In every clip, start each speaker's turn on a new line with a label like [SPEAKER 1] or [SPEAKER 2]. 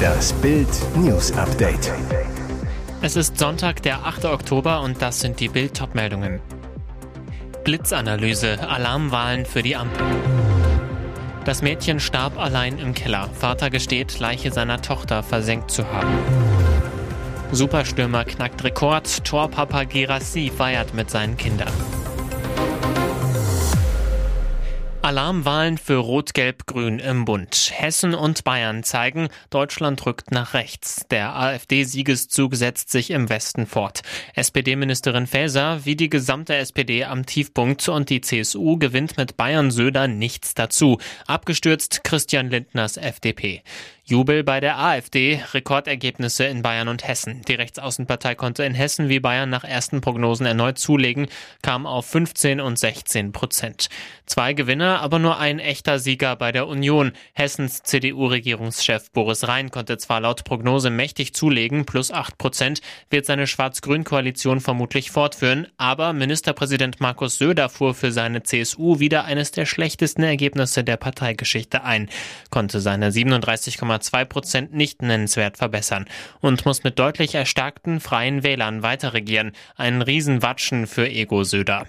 [SPEAKER 1] Das Bild News Update.
[SPEAKER 2] Es ist Sonntag, der 8. Oktober und das sind die Bild meldungen Blitzanalyse, Alarmwahlen für die Ampel. Das Mädchen starb allein im Keller. Vater gesteht, Leiche seiner Tochter versenkt zu haben. Superstürmer knackt Rekord. Torpapa Gerassi feiert mit seinen Kindern. Alarmwahlen für Rot-Gelb-Grün im Bund. Hessen und Bayern zeigen, Deutschland rückt nach rechts. Der AfD-Siegeszug setzt sich im Westen fort. SPD-Ministerin Faeser wie die gesamte SPD am Tiefpunkt und die CSU gewinnt mit Bayern Söder nichts dazu. Abgestürzt Christian Lindners FDP. Jubel bei der AfD, Rekordergebnisse in Bayern und Hessen. Die Rechtsaußenpartei konnte in Hessen wie Bayern nach ersten Prognosen erneut zulegen, kam auf 15 und 16 Prozent. Zwei Gewinner, aber nur ein echter Sieger bei der Union. Hessens CDU-Regierungschef Boris Rhein konnte zwar laut Prognose mächtig zulegen, plus 8 Prozent, wird seine Schwarz-Grün-Koalition vermutlich fortführen, aber Ministerpräsident Markus Söder fuhr für seine CSU wieder eines der schlechtesten Ergebnisse der Parteigeschichte ein, konnte seine 37,2 2 Prozent nicht nennenswert verbessern und muss mit deutlich erstarkten freien Wählern weiter regieren. Ein Riesenwatschen für Ego-Söder.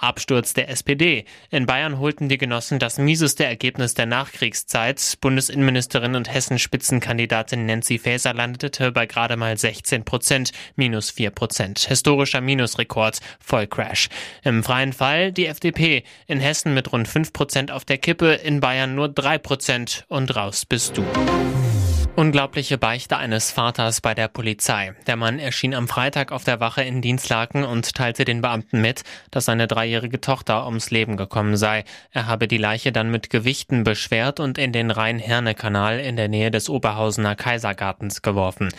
[SPEAKER 2] Absturz der SPD. In Bayern holten die Genossen das mieseste Ergebnis der Nachkriegszeit. Bundesinnenministerin und Hessen-Spitzenkandidatin Nancy Faeser landete bei gerade mal 16 Prozent, minus 4 Prozent. Historischer Minusrekord, Vollcrash. Im freien Fall die FDP. In Hessen mit rund 5 Prozent auf der Kippe, in Bayern nur 3 Prozent und raus bist du. Unglaubliche Beichte eines Vaters bei der Polizei. Der Mann erschien am Freitag auf der Wache in Dienstlaken und teilte den Beamten mit, dass seine dreijährige Tochter ums Leben gekommen sei. Er habe die Leiche dann mit Gewichten beschwert und in den Rhein-Herne-Kanal in der Nähe des Oberhausener Kaisergartens geworfen.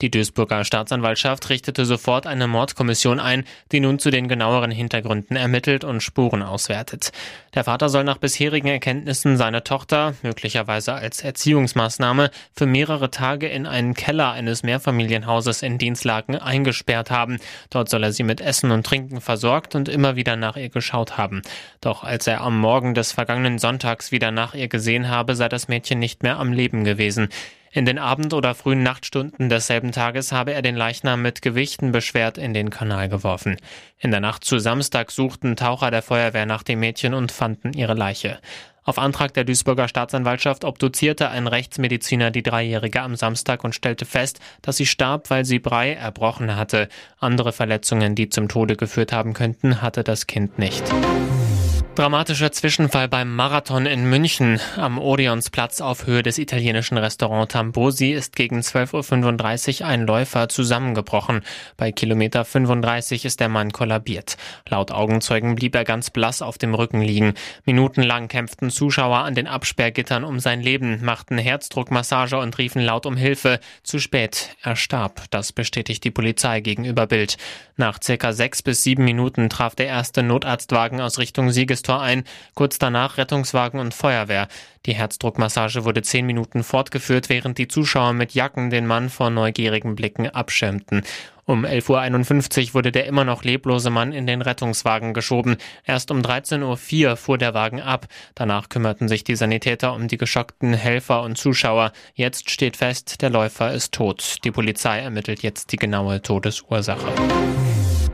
[SPEAKER 2] Die Duisburger Staatsanwaltschaft richtete sofort eine Mordkommission ein, die nun zu den genaueren Hintergründen ermittelt und Spuren auswertet. Der Vater soll nach bisherigen Erkenntnissen seine Tochter, möglicherweise als Erziehungsmaßnahme, für mehrere Tage in einen Keller eines Mehrfamilienhauses in Dienstlaken eingesperrt haben. Dort soll er sie mit Essen und Trinken versorgt und immer wieder nach ihr geschaut haben. Doch als er am Morgen des vergangenen Sonntags wieder nach ihr gesehen habe, sei das Mädchen nicht mehr am Leben gewesen. In den Abend- oder frühen Nachtstunden desselben Tages habe er den Leichnam mit Gewichten beschwert in den Kanal geworfen. In der Nacht zu Samstag suchten Taucher der Feuerwehr nach dem Mädchen und fanden ihre Leiche. Auf Antrag der Duisburger Staatsanwaltschaft obduzierte ein Rechtsmediziner die Dreijährige am Samstag und stellte fest, dass sie starb, weil sie Brei erbrochen hatte. Andere Verletzungen, die zum Tode geführt haben könnten, hatte das Kind nicht. Dramatischer Zwischenfall beim Marathon in München. Am Orionsplatz auf Höhe des italienischen Restaurant Tambosi ist gegen 12.35 Uhr ein Läufer zusammengebrochen. Bei Kilometer 35 ist der Mann kollabiert. Laut Augenzeugen blieb er ganz blass auf dem Rücken liegen. Minutenlang kämpften Zuschauer an den Absperrgittern um sein Leben, machten Herzdruckmassage und riefen laut um Hilfe. Zu spät. Er starb. Das bestätigt die Polizei gegenüber Bild. Nach circa sechs bis sieben Minuten traf der erste Notarztwagen aus Richtung Siegestor Tor ein, kurz danach Rettungswagen und Feuerwehr. Die Herzdruckmassage wurde zehn Minuten fortgeführt, während die Zuschauer mit Jacken den Mann vor neugierigen Blicken abschirmten. Um 11.51 Uhr wurde der immer noch leblose Mann in den Rettungswagen geschoben. Erst um 13.04 Uhr fuhr der Wagen ab. Danach kümmerten sich die Sanitäter um die geschockten Helfer und Zuschauer. Jetzt steht fest, der Läufer ist tot. Die Polizei ermittelt jetzt die genaue Todesursache.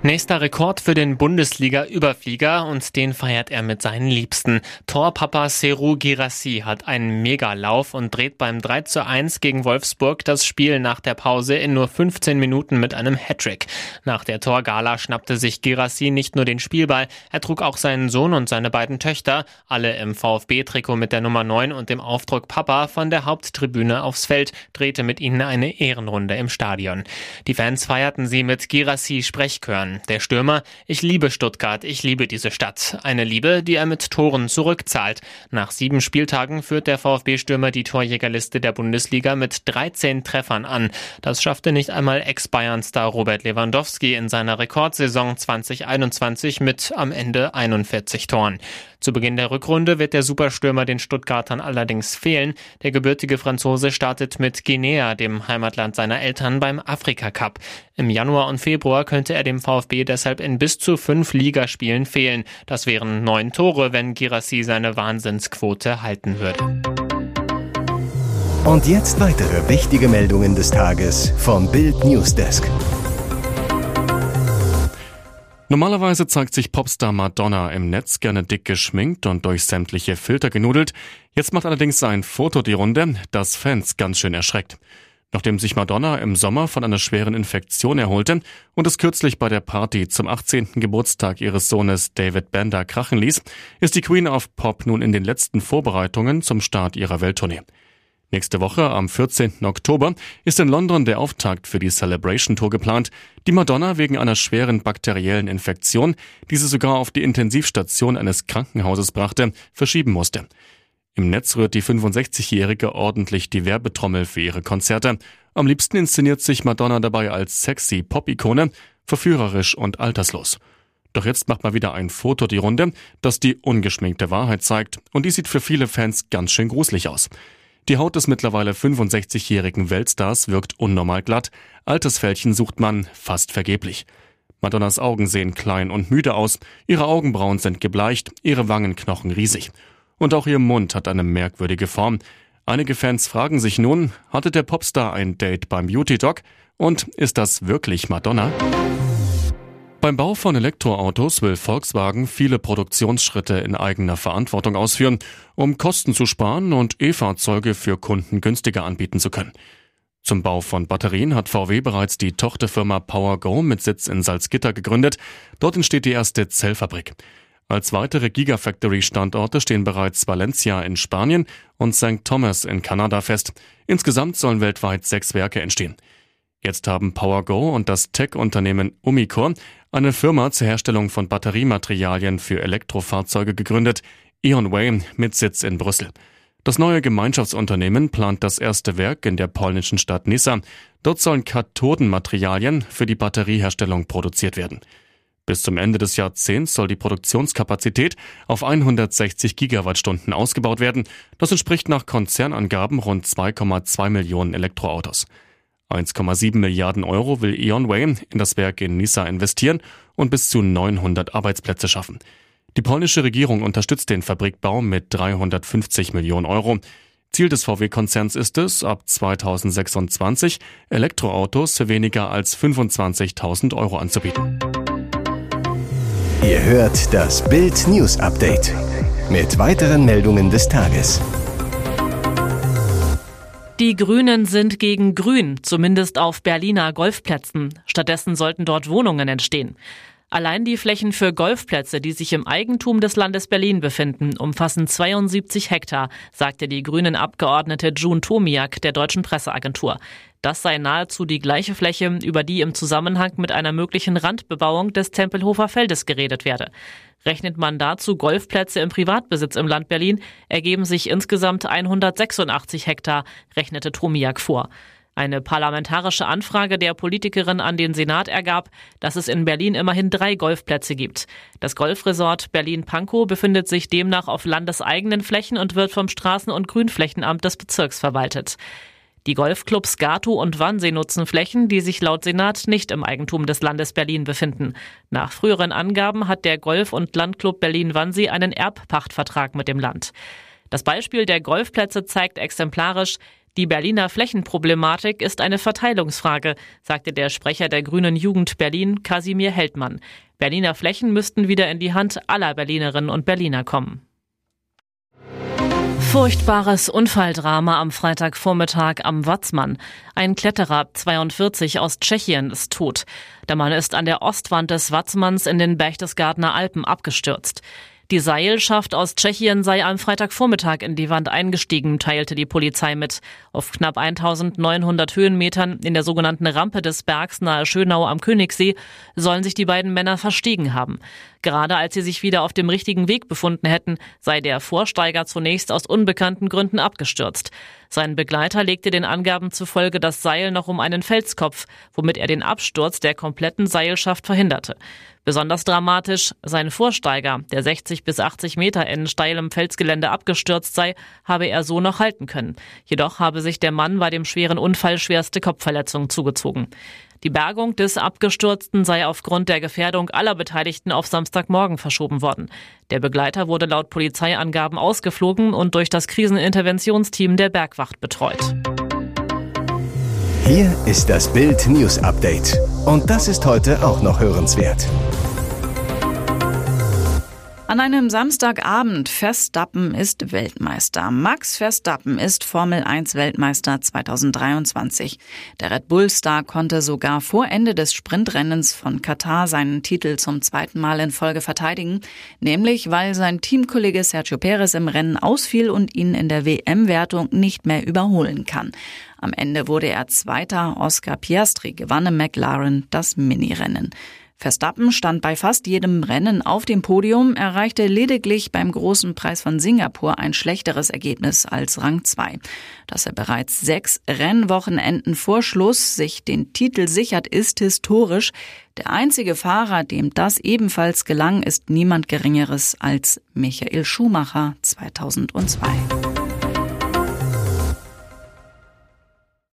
[SPEAKER 2] Nächster Rekord für den Bundesliga-Überflieger und den feiert er mit seinen Liebsten. Torpapa Seru Girassi hat einen Megalauf und dreht beim 3 zu 1 gegen Wolfsburg das Spiel nach der Pause in nur 15 Minuten mit einem Hattrick. Nach der Torgala schnappte sich Girassi nicht nur den Spielball, er trug auch seinen Sohn und seine beiden Töchter, alle im VfB-Trikot mit der Nummer 9 und dem Aufdruck Papa von der Haupttribüne aufs Feld, drehte mit ihnen eine Ehrenrunde im Stadion. Die Fans feierten sie mit Girassi Sprechchören. Der Stürmer, ich liebe Stuttgart, ich liebe diese Stadt. Eine Liebe, die er mit Toren zurückzahlt. Nach sieben Spieltagen führt der VfB-Stürmer die Torjägerliste der Bundesliga mit 13 Treffern an. Das schaffte nicht einmal Ex-Bayern-Star Robert Lewandowski in seiner Rekordsaison 2021 mit am Ende 41 Toren. Zu Beginn der Rückrunde wird der Superstürmer den Stuttgartern allerdings fehlen. Der gebürtige Franzose startet mit Guinea, dem Heimatland seiner Eltern, beim Afrika Cup. Im Januar und Februar könnte er dem VfB deshalb in bis zu fünf Ligaspielen fehlen. Das wären neun Tore, wenn Girassi seine Wahnsinnsquote halten würde.
[SPEAKER 1] Und jetzt weitere wichtige Meldungen des Tages vom Bild Newsdesk.
[SPEAKER 3] Normalerweise zeigt sich Popstar Madonna im Netz gerne dick geschminkt und durch sämtliche Filter genudelt. Jetzt macht allerdings ein Foto die Runde, das Fans ganz schön erschreckt. Nachdem sich Madonna im Sommer von einer schweren Infektion erholte und es kürzlich bei der Party zum 18. Geburtstag ihres Sohnes David Bender krachen ließ, ist die Queen of Pop nun in den letzten Vorbereitungen zum Start ihrer Welttournee. Nächste Woche, am 14. Oktober, ist in London der Auftakt für die Celebration Tour geplant, die Madonna wegen einer schweren bakteriellen Infektion, die sie sogar auf die Intensivstation eines Krankenhauses brachte, verschieben musste. Im Netz rührt die 65-Jährige ordentlich die Werbetrommel für ihre Konzerte. Am liebsten inszeniert sich Madonna dabei als sexy Pop-Ikone, verführerisch und alterslos. Doch jetzt macht mal wieder ein Foto die Runde, das die ungeschminkte Wahrheit zeigt, und die sieht für viele Fans ganz schön gruselig aus. Die Haut des mittlerweile 65-jährigen Weltstars wirkt unnormal glatt, Altersfältchen sucht man fast vergeblich. Madonnas Augen sehen klein und müde aus, ihre Augenbrauen sind gebleicht, ihre Wangenknochen riesig. Und auch ihr Mund hat eine merkwürdige Form. Einige Fans fragen sich nun, hatte der Popstar ein Date beim Beauty Dog? Und ist das wirklich Madonna? Beim Bau von Elektroautos will Volkswagen viele Produktionsschritte in eigener Verantwortung ausführen, um Kosten zu sparen und E-Fahrzeuge für Kunden günstiger anbieten zu können. Zum Bau von Batterien hat VW bereits die Tochterfirma PowerGo mit Sitz in Salzgitter gegründet. Dort entsteht die erste Zellfabrik. Als weitere Gigafactory-Standorte stehen bereits Valencia in Spanien und St. Thomas in Kanada fest. Insgesamt sollen weltweit sechs Werke entstehen. Jetzt haben PowerGo und das Tech-Unternehmen Umicore eine Firma zur Herstellung von Batteriematerialien für Elektrofahrzeuge gegründet, EonWay mit Sitz in Brüssel. Das neue Gemeinschaftsunternehmen plant das erste Werk in der polnischen Stadt Nissa. Dort sollen Kathodenmaterialien für die Batterieherstellung produziert werden. Bis zum Ende des Jahrzehnts soll die Produktionskapazität auf 160 Gigawattstunden ausgebaut werden. Das entspricht nach Konzernangaben rund 2,2 Millionen Elektroautos. 1,7 Milliarden Euro will EonWay in das Werk in Nisa investieren und bis zu 900 Arbeitsplätze schaffen. Die polnische Regierung unterstützt den Fabrikbau mit 350 Millionen Euro. Ziel des VW-Konzerns ist es, ab 2026 Elektroautos für weniger als 25.000 Euro anzubieten.
[SPEAKER 1] Ihr hört das Bild News Update mit weiteren Meldungen des Tages.
[SPEAKER 4] Die Grünen sind gegen Grün, zumindest auf Berliner Golfplätzen. Stattdessen sollten dort Wohnungen entstehen. Allein die Flächen für Golfplätze, die sich im Eigentum des Landes Berlin befinden, umfassen 72 Hektar, sagte die grünen Abgeordnete June Tomiak der deutschen Presseagentur. Das sei nahezu die gleiche Fläche, über die im Zusammenhang mit einer möglichen Randbebauung des Tempelhofer Feldes geredet werde. Rechnet man dazu Golfplätze im Privatbesitz im Land Berlin, ergeben sich insgesamt 186 Hektar, rechnete Tomiak vor. Eine parlamentarische Anfrage der Politikerin an den Senat ergab, dass es in Berlin immerhin drei Golfplätze gibt. Das Golfresort Berlin-Pankow befindet sich demnach auf landeseigenen Flächen und wird vom Straßen- und Grünflächenamt des Bezirks verwaltet. Die Golfclubs Gato und Wannsee nutzen Flächen, die sich laut Senat nicht im Eigentum des Landes Berlin befinden. Nach früheren Angaben hat der Golf- und Landclub Berlin-Wannsee einen Erbpachtvertrag mit dem Land. Das Beispiel der Golfplätze zeigt exemplarisch, die Berliner Flächenproblematik ist eine Verteilungsfrage, sagte der Sprecher der Grünen Jugend Berlin, Kasimir Heldmann. Berliner Flächen müssten wieder in die Hand aller Berlinerinnen und Berliner kommen. Furchtbares Unfalldrama am Freitagvormittag am Watzmann. Ein Kletterer, 42 aus Tschechien, ist tot. Der Mann ist an der Ostwand des Watzmanns in den Berchtesgadener Alpen abgestürzt. Die Seilschaft aus Tschechien sei am Freitagvormittag in die Wand eingestiegen, teilte die Polizei mit. Auf knapp 1900 Höhenmetern in der sogenannten Rampe des Bergs nahe Schönau am Königssee sollen sich die beiden Männer verstiegen haben. Gerade als sie sich wieder auf dem richtigen Weg befunden hätten, sei der Vorsteiger zunächst aus unbekannten Gründen abgestürzt. Sein Begleiter legte den Angaben zufolge das Seil noch um einen Felskopf, womit er den Absturz der kompletten Seilschaft verhinderte. Besonders dramatisch, sein Vorsteiger, der 60 bis 80 Meter in steilem Felsgelände abgestürzt sei, habe er so noch halten können. Jedoch habe sich der Mann bei dem schweren Unfall schwerste Kopfverletzungen zugezogen. Die Bergung des Abgestürzten sei aufgrund der Gefährdung aller Beteiligten auf Samstagmorgen verschoben worden. Der Begleiter wurde laut Polizeiangaben ausgeflogen und durch das Kriseninterventionsteam der Bergwacht betreut.
[SPEAKER 1] Hier ist das Bild News Update. Und das ist heute auch noch hörenswert.
[SPEAKER 5] An einem Samstagabend Verstappen ist Weltmeister. Max Verstappen ist Formel 1 Weltmeister 2023. Der Red Bull Star konnte sogar vor Ende des Sprintrennens von Katar seinen Titel zum zweiten Mal in Folge verteidigen, nämlich weil sein Teamkollege Sergio Perez im Rennen ausfiel und ihn in der WM-Wertung nicht mehr überholen kann. Am Ende wurde er Zweiter. Oscar Piastri gewann im McLaren das Minirennen. Verstappen stand bei fast jedem Rennen auf dem Podium, erreichte lediglich beim großen Preis von Singapur ein schlechteres Ergebnis als Rang 2. Dass er bereits sechs Rennwochenenden vor Schluss sich den Titel sichert, ist historisch. Der einzige Fahrer, dem das ebenfalls gelang, ist niemand Geringeres als Michael Schumacher 2002.